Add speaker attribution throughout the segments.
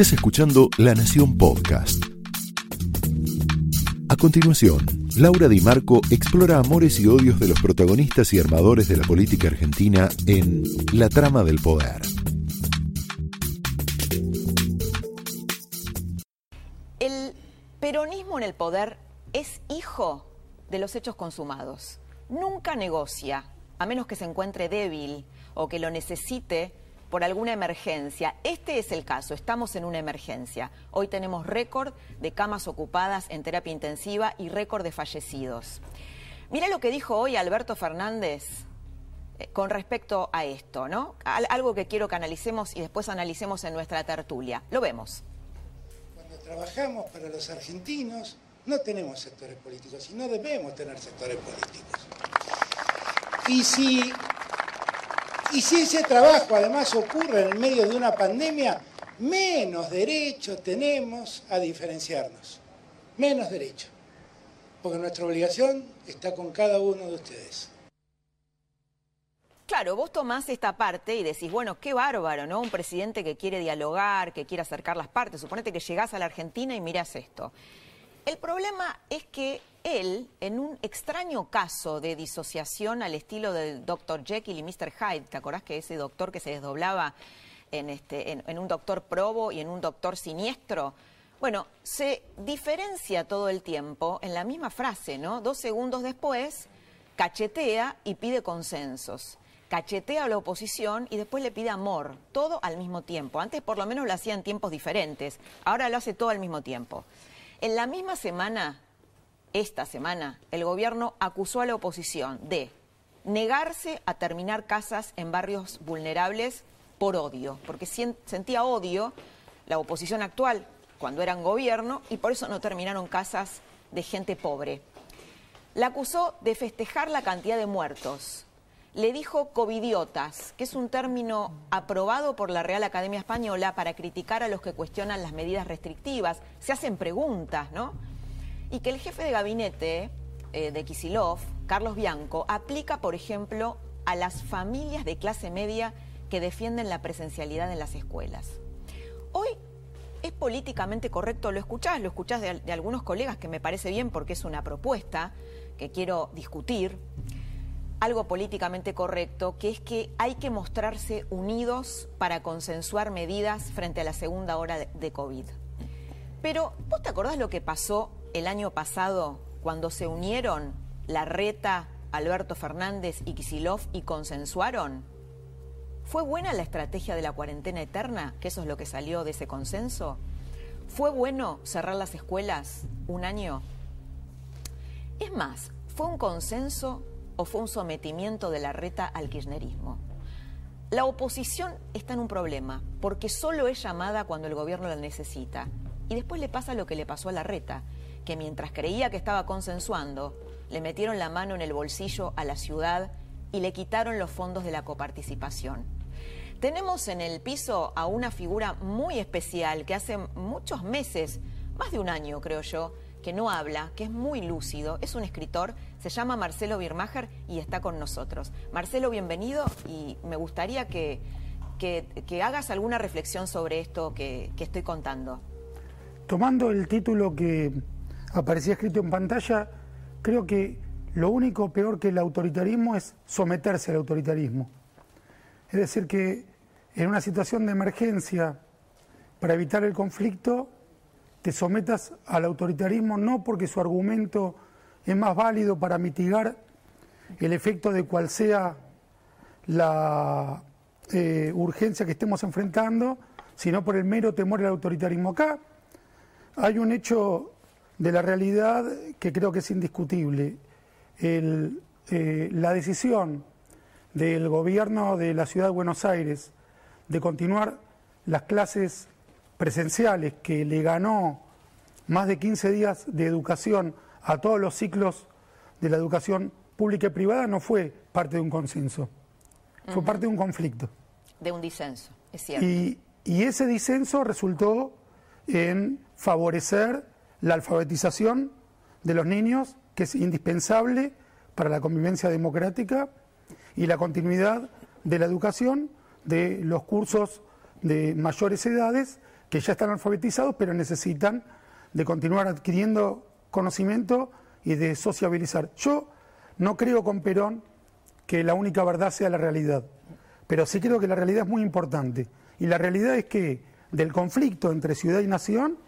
Speaker 1: Estás escuchando La Nación Podcast. A continuación, Laura Di Marco explora amores y odios de los protagonistas y armadores de la política argentina en La trama del poder.
Speaker 2: El peronismo en el poder es hijo de los hechos consumados. Nunca negocia, a menos que se encuentre débil o que lo necesite por alguna emergencia. Este es el caso, estamos en una emergencia. Hoy tenemos récord de camas ocupadas en terapia intensiva y récord de fallecidos. Mira lo que dijo hoy Alberto Fernández eh, con respecto a esto, ¿no? Algo que quiero que analicemos y después analicemos en nuestra tertulia. Lo vemos.
Speaker 3: Cuando trabajamos para los argentinos, no tenemos sectores políticos y no debemos tener sectores políticos. Y si y si ese trabajo además ocurre en medio de una pandemia, menos derecho tenemos a diferenciarnos. Menos derecho. Porque nuestra obligación está con cada uno de ustedes.
Speaker 2: Claro, vos tomás esta parte y decís, bueno, qué bárbaro, ¿no? Un presidente que quiere dialogar, que quiere acercar las partes. Suponete que llegás a la Argentina y mirás esto. El problema es que él, en un extraño caso de disociación al estilo del Dr. Jekyll y Mr. Hyde, ¿te acordás que ese doctor que se desdoblaba en, este, en, un doctor probo y en un doctor siniestro? Bueno, se diferencia todo el tiempo en la misma frase, ¿no? Dos segundos después, cachetea y pide consensos. Cachetea a la oposición y después le pide amor, todo al mismo tiempo. Antes por lo menos lo hacía en tiempos diferentes, ahora lo hace todo al mismo tiempo. En la misma semana esta semana, el gobierno acusó a la oposición de negarse a terminar casas en barrios vulnerables por odio, porque sentía odio la oposición actual cuando eran gobierno y por eso no terminaron casas de gente pobre. La acusó de festejar la cantidad de muertos. Le dijo covidiotas, que es un término aprobado por la Real Academia Española para criticar a los que cuestionan las medidas restrictivas. Se hacen preguntas, ¿no? y que el jefe de gabinete eh, de Kisilov, Carlos Bianco, aplica, por ejemplo, a las familias de clase media que defienden la presencialidad en las escuelas. Hoy es políticamente correcto, lo escuchás, lo escuchás de, de algunos colegas que me parece bien porque es una propuesta que quiero discutir, algo políticamente correcto, que es que hay que mostrarse unidos para consensuar medidas frente a la segunda hora de COVID. Pero, ¿vos te acordás lo que pasó el año pasado cuando se unieron la Reta, Alberto Fernández y Kisilov y consensuaron? ¿Fue buena la estrategia de la cuarentena eterna, que eso es lo que salió de ese consenso? ¿Fue bueno cerrar las escuelas un año? Es más, ¿fue un consenso fue un sometimiento de la reta al kirchnerismo? La oposición está en un problema, porque solo es llamada cuando el gobierno la necesita. Y después le pasa lo que le pasó a la reta, que mientras creía que estaba consensuando, le metieron la mano en el bolsillo a la ciudad y le quitaron los fondos de la coparticipación. Tenemos en el piso a una figura muy especial que hace muchos meses, más de un año creo yo, que no habla, que es muy lúcido, es un escritor, se llama Marcelo Birmacher y está con nosotros. Marcelo, bienvenido y me gustaría que, que, hagas alguna reflexión sobre esto que estoy contando.
Speaker 3: Tomando el título que aparecía escrito en pantalla, creo que lo único peor que el autoritarismo es someterse al autoritarismo. Es decir, que en una situación de emergencia, para evitar el conflicto, te sometas al autoritarismo no porque su argumento es más válido para mitigar el efecto de cual sea la eh, urgencia que estemos enfrentando, sino por el mero temor al autoritarismo. Acá hay un hecho de la realidad que creo que es indiscutible. Eh, la decisión del gobierno de la ciudad de Buenos Aires de continuar las clases presenciales que le ganó más de 15 días de educación a todos los ciclos de la educación pública y privada no fue parte de un consenso, fue parte de un conflicto.
Speaker 2: De un disenso, es cierto.
Speaker 3: Y, y ese disenso resultó en favorecer la alfabetización de los niños, que es indispensable para la convivencia democrática, y la continuidad de la educación de los cursos de mayores edades que ya están alfabetizados, pero necesitan de continuar adquiriendo conocimiento y de sociabilizar. Yo no creo con Perón que la única verdad sea la realidad, pero sí creo que la realidad es muy importante. Y la realidad es que del conflicto entre ciudad y nación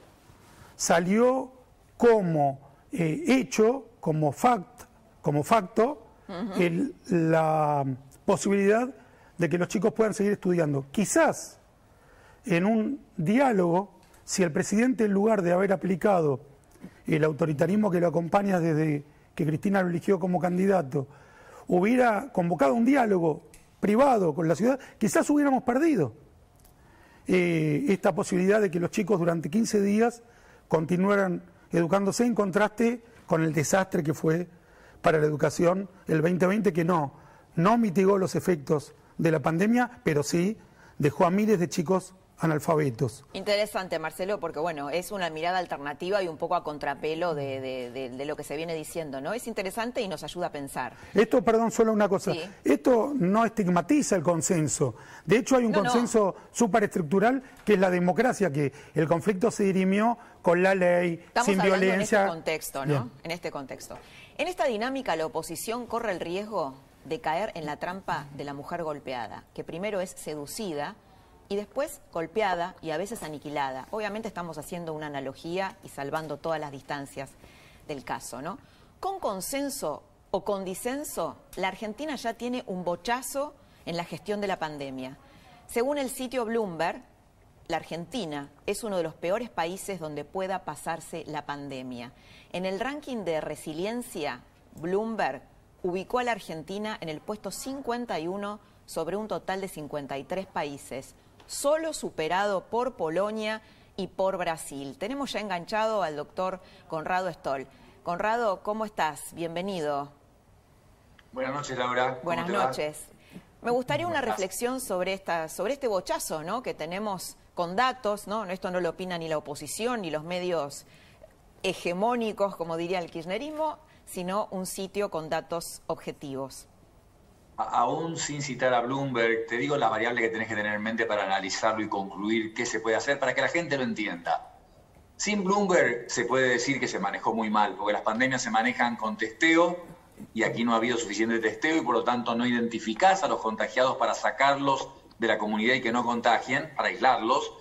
Speaker 3: salió como eh, hecho, como, fact, como facto, la posibilidad de que los chicos puedan seguir estudiando. Quizás en un diálogo, si el presidente en lugar de haber aplicado el autoritarismo que lo acompaña desde que Cristina lo eligió como candidato, hubiera convocado un diálogo privado con la ciudad, quizás hubiéramos perdido eh, esta posibilidad de que los chicos durante 15 días continuaran educándose en contraste con el desastre que fue para la educación el 2020, que no, no mitigó los efectos de la pandemia, pero sí dejó a miles de chicos analfabetos.
Speaker 2: Interesante, Marcelo, porque bueno, es una mirada alternativa y un poco a contrapelo de, lo que se viene diciendo, ¿no? Es interesante y nos ayuda a pensar.
Speaker 3: Esto, perdón, solo una cosa. Esto no estigmatiza el consenso. De hecho, hay un consenso superestructural que es la democracia, que el conflicto se dirimió con la ley, sin violencia.
Speaker 2: En este contexto, ¿no? En este contexto. En esta dinámica, la oposición corre el riesgo de caer en la trampa de la mujer golpeada, que primero es seducida y después golpeada y a veces aniquilada. Obviamente estamos haciendo una analogía y salvando todas las distancias del caso, ¿no? Con consenso o con disenso, la Argentina ya tiene un bochazo en la gestión de la pandemia. Según el sitio Bloomberg, la Argentina es uno de los peores países donde pueda pasarse la pandemia. En el ranking de resiliencia, Bloomberg ubicó a la Argentina en el puesto 51 sobre un total de 53 países, solo superado por Polonia y por Brasil. Tenemos ya enganchado al doctor Conrado Stoll. Conrado, ¿cómo estás? Bienvenido.
Speaker 4: Buenas noches, Laura.
Speaker 2: Buenas noches. Me gustaría una reflexión sobre, esta, sobre este bochazo ¿no? que tenemos con datos, ¿no? Esto no lo opina ni la oposición ni los medios hegemónicos, como diría el kirchnerismo, sino un sitio con datos objetivos
Speaker 4: aún sin citar a Bloomberg, te digo la variable que tenés que tener en mente para analizarlo y concluir qué se puede hacer para que la gente lo entienda. Sin Bloomberg se puede decir que se manejó muy mal, porque las pandemias se manejan con testeo y aquí no ha habido suficiente testeo y por lo tanto no identificás a los contagiados para sacarlos de la comunidad y que no contagien, para aislarlos.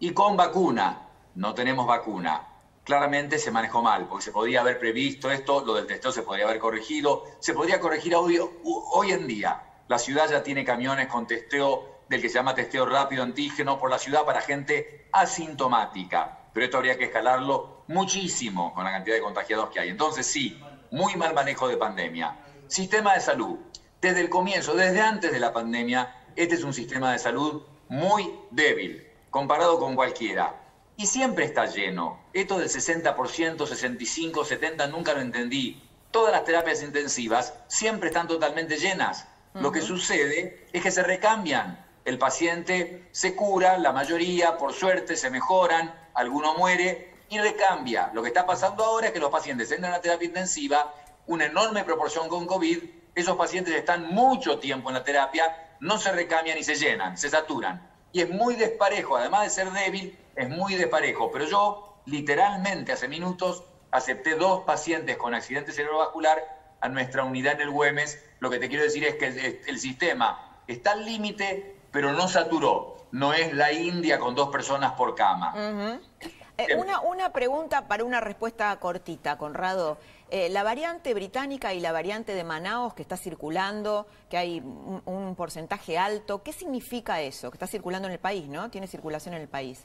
Speaker 4: Y con vacuna, no tenemos vacuna claramente se manejó mal, porque se podía haber previsto esto, lo del testeo se podría haber corregido, se podría corregir hoy, hoy en día. La ciudad ya tiene camiones con testeo del que se llama testeo rápido antígeno por la ciudad para gente asintomática, pero esto habría que escalarlo muchísimo con la cantidad de contagiados que hay. Entonces sí, muy mal manejo de pandemia. Sistema de salud. Desde el comienzo, desde antes de la pandemia, este es un sistema de salud muy débil, comparado con cualquiera y siempre está lleno. Esto del 60%, 65, 70, nunca lo entendí. Todas las terapias intensivas siempre están totalmente llenas. Lo que sucede es que se recambian. El paciente se cura, la mayoría, por suerte, se mejoran, alguno muere y recambia. Lo que está pasando ahora es que los pacientes entran a terapia intensiva, una enorme proporción con COVID, esos pacientes están mucho tiempo en la terapia, no se recambian y se llenan, se saturan. Y es muy desparejo, además de ser débil, es muy desparejo, pero yo literalmente hace minutos acepté dos pacientes con accidente cerebrovascular a nuestra unidad en el Güemes. Lo que te quiero decir es que el, sistema está al límite, pero no saturó. No es la India con dos personas por cama.
Speaker 2: Eh, una, una, pregunta para una respuesta cortita, Conrado. Eh, la variante británica y la variante de Manaos que está circulando, que hay un, un porcentaje alto, ¿qué significa eso? Que está circulando en el país, ¿no? Tiene circulación en el país.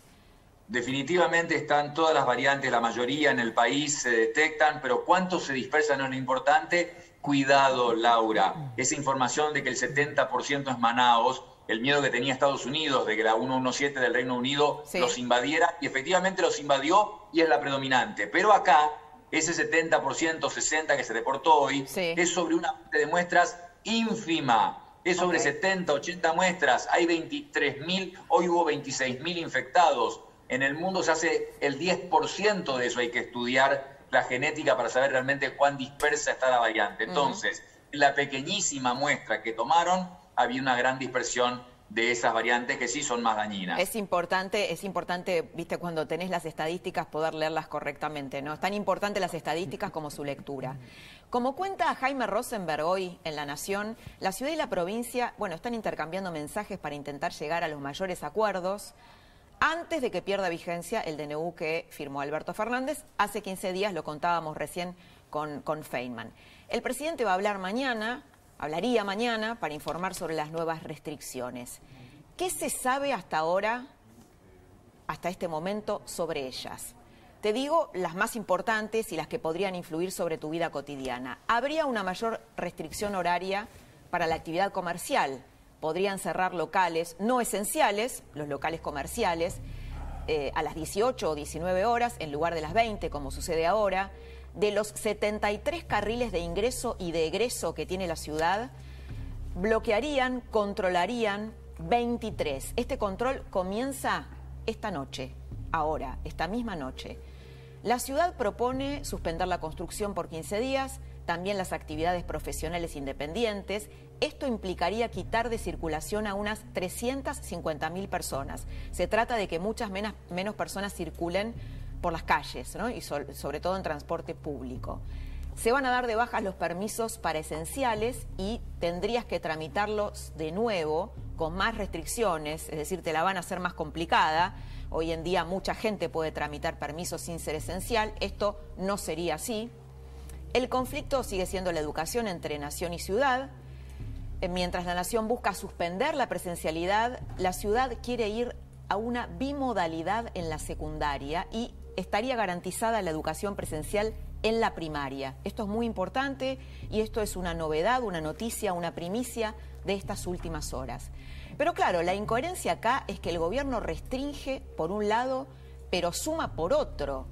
Speaker 4: Definitivamente están todas las variantes, la mayoría en el país se detectan, pero cuánto se dispersan no es lo importante. Cuidado, Laura. Esa información de que el 70% es Manaos, el miedo que tenía Estados Unidos de que la 117 del Reino Unido los invadiera, y efectivamente los invadió y es la predominante. Pero acá, ese 70%, 60% que se reportó hoy, es sobre una de muestras ínfima. Es sobre 70, 80 muestras. Hay 23.000, hoy hubo 26.000 infectados en el mundo se hace el 10% de eso, hay que estudiar la genética para saber realmente cuán dispersa está la variante. Entonces, en la pequeñísima muestra que tomaron, había una gran dispersión de esas variantes que sí son más dañinas.
Speaker 2: Es importante, es importante, viste, cuando tenés las estadísticas poder leerlas correctamente, ¿no? Es tan importante las estadísticas como su lectura. Como cuenta Jaime Rosenberg hoy en La Nación, la ciudad y la provincia, bueno, están intercambiando mensajes para intentar llegar a los mayores acuerdos antes de que pierda vigencia el DNU que firmó Alberto Fernández. Hace 15 días lo contábamos recién con, con Feynman. El presidente va a hablar mañana hablaría mañana para informar sobre las nuevas restricciones. ¿Qué se sabe hasta ahora, hasta este momento, sobre ellas? Te digo las más importantes y las que podrían influir sobre tu vida cotidiana. Habría una mayor restricción horaria para la actividad comercial. Podrían cerrar locales no esenciales, los locales comerciales, eh, a las 18 o 19 horas en lugar de las 20, como sucede ahora de los 73 carriles de ingreso y de egreso que tiene la ciudad, bloquearían, controlarían 23. Este control comienza esta noche, ahora, esta misma noche. La ciudad propone suspender la construcción por 15 días, también las actividades profesionales independientes. Esto implicaría quitar de circulación a unas 350.000 personas. Se trata de que muchas menos, personas circulen por las calles ¿no? y sobre todo en transporte público. Se van a dar de bajas los permisos para esenciales y tendrías que tramitarlos de nuevo con más restricciones, es decir, te la van a hacer más complicada. Hoy en día mucha gente puede tramitar permisos sin ser esencial, esto no sería así. El conflicto sigue siendo la educación entre nación y ciudad. Eh, mientras la nación busca suspender la presencialidad, la ciudad quiere ir a una bimodalidad en la secundaria y estaría garantizada la educación presencial en la primaria. Esto es muy importante y esto es una novedad, una noticia, una primicia de estas últimas horas. Pero claro, la incoherencia acá es que el gobierno restringe por un lado, pero suma por otro,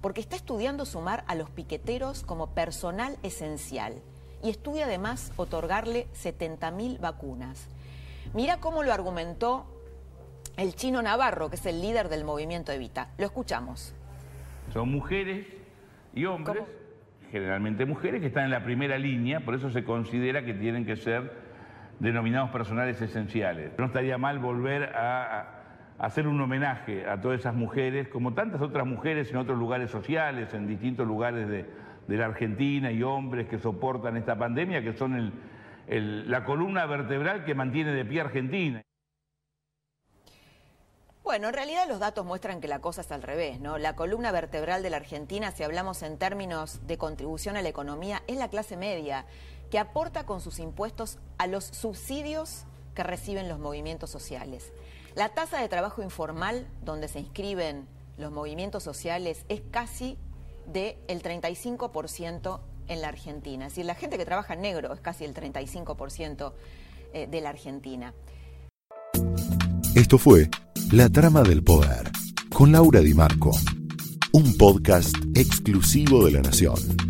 Speaker 2: porque está estudiando sumar a los piqueteros como personal esencial y estudia además otorgarle 70.000 vacunas. Mira cómo lo argumentó el chino Navarro, que es el líder del movimiento Evita. Lo escuchamos.
Speaker 5: Son mujeres y hombres, generalmente mujeres, que están en la primera línea, por eso se considera que tienen que ser denominados personales esenciales. No estaría mal volver a, hacer un homenaje a todas esas mujeres, como tantas otras mujeres en otros lugares sociales, en distintos lugares de, la Argentina y hombres que soportan esta pandemia, que son la columna vertebral que mantiene de pie Argentina.
Speaker 2: Bueno, en realidad los datos muestran que la cosa es al revés, ¿no? La columna vertebral de la Argentina, si hablamos en términos de contribución a la economía, es la clase media, que aporta con sus impuestos a los subsidios que reciben los movimientos sociales. La tasa de trabajo informal, donde se inscriben los movimientos sociales, es casi del el 35% en la Argentina. Es decir, la gente que trabaja en negro es casi el 35% eh, de la Argentina.
Speaker 1: Esto fue La Trama del Poder con Laura Di Marco, un podcast exclusivo de La Nación.